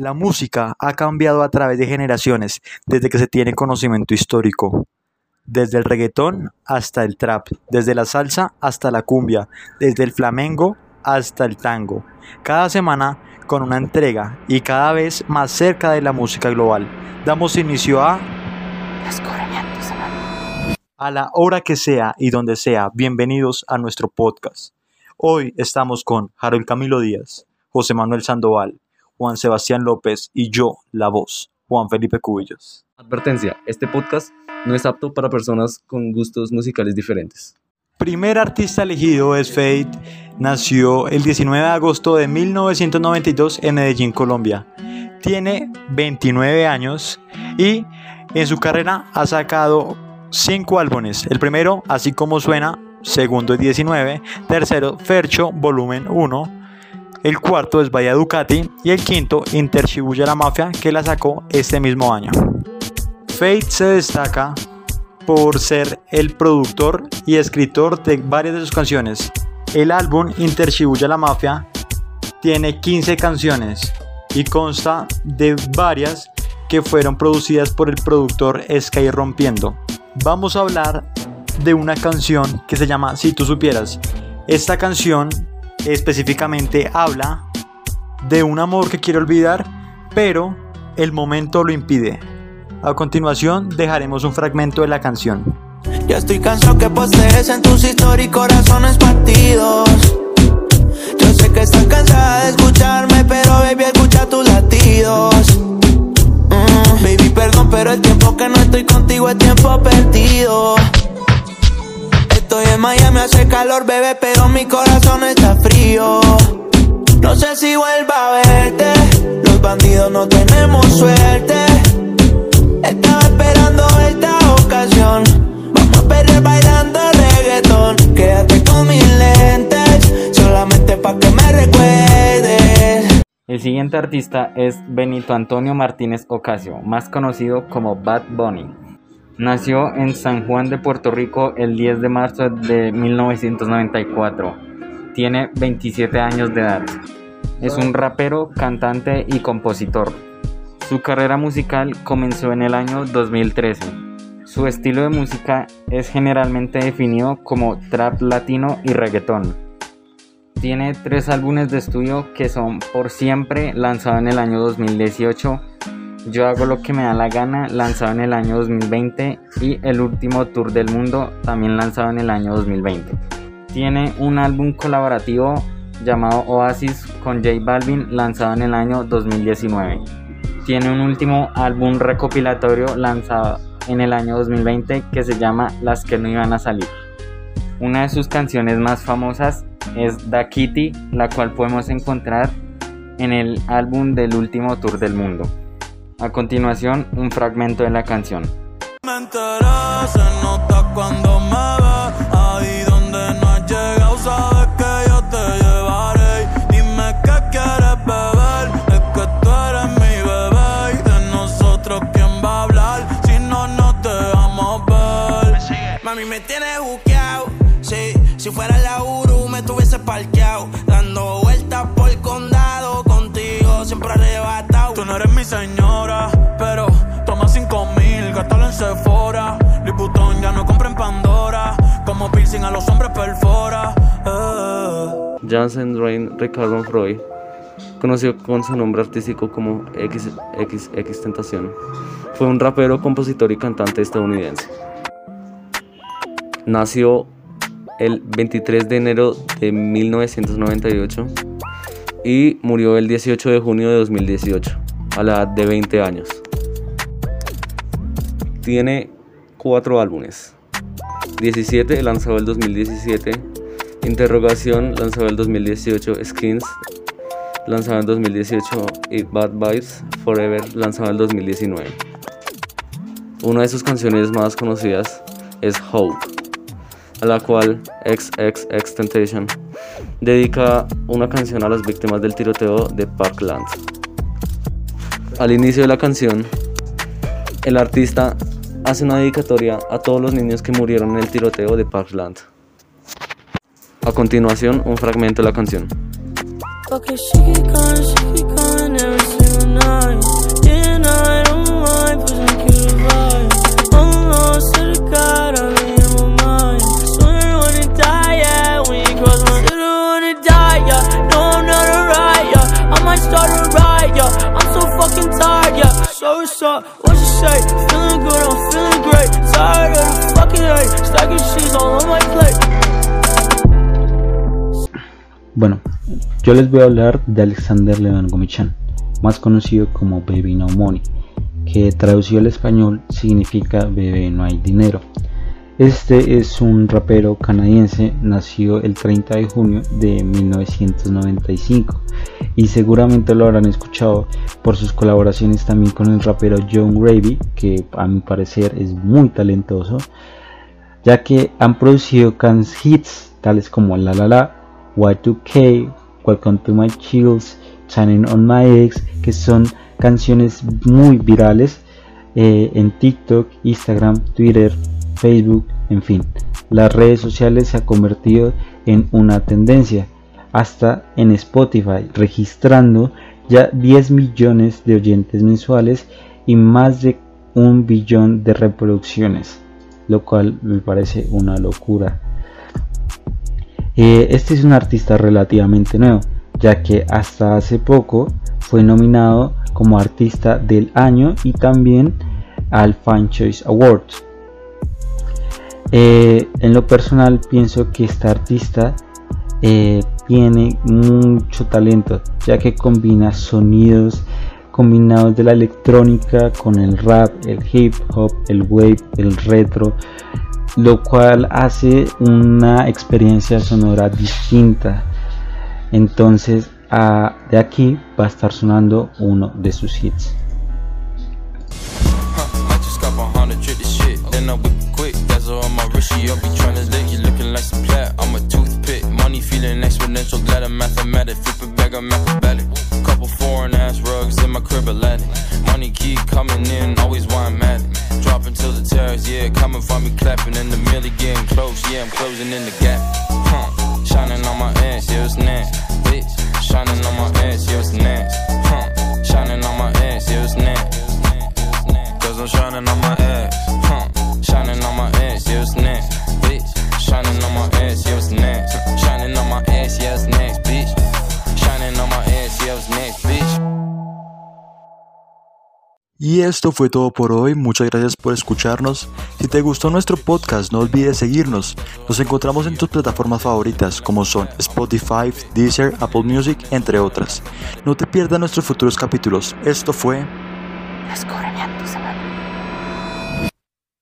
La música ha cambiado a través de generaciones desde que se tiene conocimiento histórico. Desde el reggaetón hasta el trap, desde la salsa hasta la cumbia, desde el flamenco hasta el tango. Cada semana con una entrega y cada vez más cerca de la música global. Damos inicio a. A la hora que sea y donde sea, bienvenidos a nuestro podcast. Hoy estamos con Harold Camilo Díaz, José Manuel Sandoval, Juan Sebastián López y yo, la voz, Juan Felipe Cubillos. Advertencia, este podcast no es apto para personas con gustos musicales diferentes. Primer artista elegido es Fate, nació el 19 de agosto de 1992 en Medellín, Colombia. Tiene 29 años y en su carrera ha sacado 5 álbumes. El primero, así como suena, segundo es 19, tercero Fercho, volumen 1, el cuarto es Bahía Ducati y el quinto Inter Shibuya la Mafia que la sacó este mismo año. Fate se destaca por ser el productor y escritor de varias de sus canciones. El álbum Inter Shibuya la Mafia tiene 15 canciones y consta de varias que fueron producidas por el productor Sky Rompiendo. Vamos a hablar de una canción que se llama Si tú supieras. Esta canción específicamente habla de un amor que quiere olvidar, pero el momento lo impide. A continuación dejaremos un fragmento de la canción. Ya estoy cansado que postees en tus historias y corazones partidos. Yo sé que estás cansada de escucharme, pero baby escucha tus latidos. Mm, baby perdón, pero el tiempo que no estoy contigo es tiempo perdido. Estoy en Miami, hace calor, bebé, pero mi corazón está frío. No sé si vuelva a verte. Los bandidos no tenemos suerte. Estaba esperando esta ocasión. Vamos a perder bailando reggaetón. Quédate con mis lentes, solamente pa' que me recuerdes. El siguiente artista es Benito Antonio Martínez Ocasio, más conocido como Bad Bunny. Nació en San Juan de Puerto Rico el 10 de marzo de 1994. Tiene 27 años de edad. Es un rapero, cantante y compositor. Su carrera musical comenzó en el año 2013. Su estilo de música es generalmente definido como trap latino y reggaetón. Tiene tres álbumes de estudio que son Por Siempre, lanzado en el año 2018, yo hago lo que me da la gana, lanzado en el año 2020, y el último tour del mundo, también lanzado en el año 2020. Tiene un álbum colaborativo llamado Oasis con J Balvin, lanzado en el año 2019. Tiene un último álbum recopilatorio lanzado en el año 2020 que se llama Las que no iban a salir. Una de sus canciones más famosas es Da Kitty, la cual podemos encontrar en el álbum del último tour del mundo. A continuación, un fragmento de la canción. Me enteré, se nota cuando me ve, ahí donde no has llegado, sabes que yo te llevaré. Dime qué quieres beber, es que tú eres mi bebé. Y de nosotros, ¿quién va a hablar? Si no, no te vamos a ver. Mami, me tienes buqueado. Sí, si fuera la Uru, me tuviese parqueado. Los hombres perfora. Eh. Jansen Drain Ricardo Freud, conocido con su nombre artístico como XXX Tentación, fue un rapero, compositor y cantante estadounidense. Nació el 23 de enero de 1998 y murió el 18 de junio de 2018 a la edad de 20 años. Tiene cuatro álbumes. 17 lanzado el 2017, Interrogación lanzado el 2018, Skins lanzado en 2018 y Bad Vibes Forever lanzado en 2019. Una de sus canciones más conocidas es Hope, a la cual XXX Temptation dedica una canción a las víctimas del tiroteo de Parkland. Al inicio de la canción, el artista hace una dedicatoria a todos los niños que murieron en el tiroteo de Parkland. A continuación, un fragmento de la canción. Bueno, yo les voy a hablar de Alexander Levan Gomichan, más conocido como Baby No Money, que traducido al español significa Bebé no hay dinero. Este es un rapero canadiense, nació el 30 de junio de 1995 y seguramente lo habrán escuchado por sus colaboraciones también con el rapero John Gravy, que a mi parecer es muy talentoso, ya que han producido cans hits tales como La La La, Y2K, Welcome to My Chills, Shining on My Ex, que son canciones muy virales eh, en TikTok, Instagram, Twitter, Facebook, en fin. Las redes sociales se ha convertido en una tendencia, hasta en Spotify, registrando ya 10 millones de oyentes mensuales y más de un billón de reproducciones, lo cual me parece una locura. Eh, este es un artista relativamente nuevo, ya que hasta hace poco fue nominado como artista del año y también al Fan Choice Awards. Eh, en lo personal pienso que esta artista eh, tiene mucho talento ya que combina sonidos combinados de la electrónica con el rap, el hip hop, el wave, el retro, lo cual hace una experiencia sonora distinta. Entonces, ah, de aquí va a estar sonando uno de sus hits. 100 trick this shit. Then I whip quick. All on my wrist. She up be trying to lick. You looking like some plat. I'm a toothpick. Money feeling exponential. Glad I'm mathematic. Flip it back, I'm acrobatic. Couple foreign ass rugs in my crib Aladdin. Money keep coming in. Always why I'm at it. Dropping till the terrace. Yeah, coming for me clapping. In the milli getting close. Yeah, I'm closing in the gap. Huh. Shining on my ass. Yeah, it's nasty. Bitch. Shining on my ass. Yeah, it's nasty. Huh. Shining on my ass. Yeah, it's nasty. Cause I'm shining on my ass. Huh. Shining on my ass, yeah, it's next. Bitch. Shining on my ass, yeah, it's next. Shining on my ass, yeah, it's next, bitch. Shining on my ass, yeah, it's next, bitch. Y esto fue todo por hoy, muchas gracias por escucharnos. Si te gustó nuestro podcast, no olvides seguirnos. Nos encontramos en tus plataformas favoritas como son Spotify, Deezer, Apple Music, entre otras. No te pierdas nuestros futuros capítulos. Esto fue Descubrimiento.